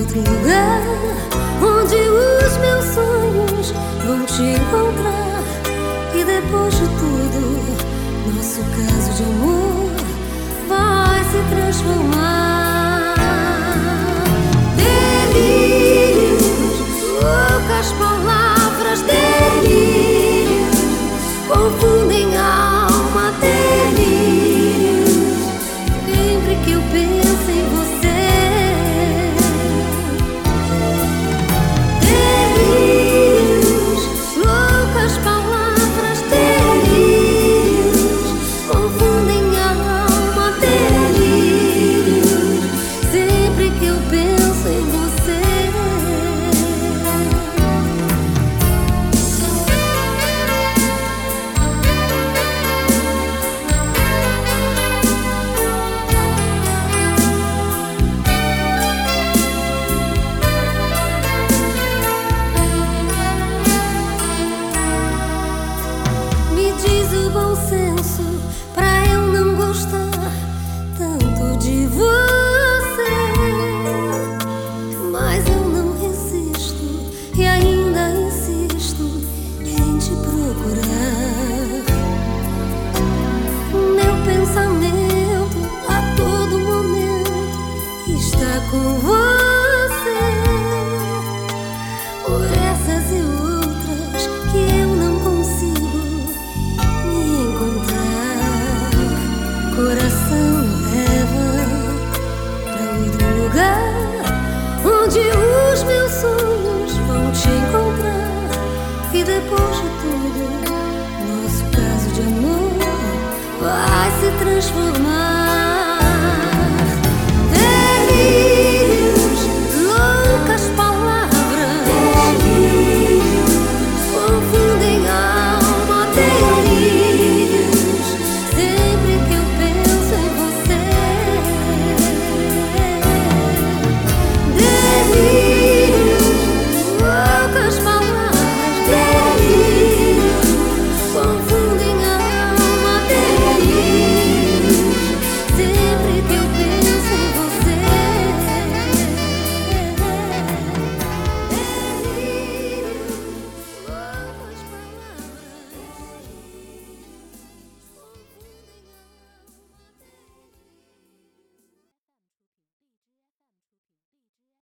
outro lugar onde os meus sonhos vão te encontrar. E depois de tudo, nosso caso de amor vai se transformar. Com você. Por essas e outras que eu não consigo me encontrar. Coração leva pra outro lugar onde os meus sonhos vão te encontrar. E depois de tudo, nosso caso de amor vai se transformar.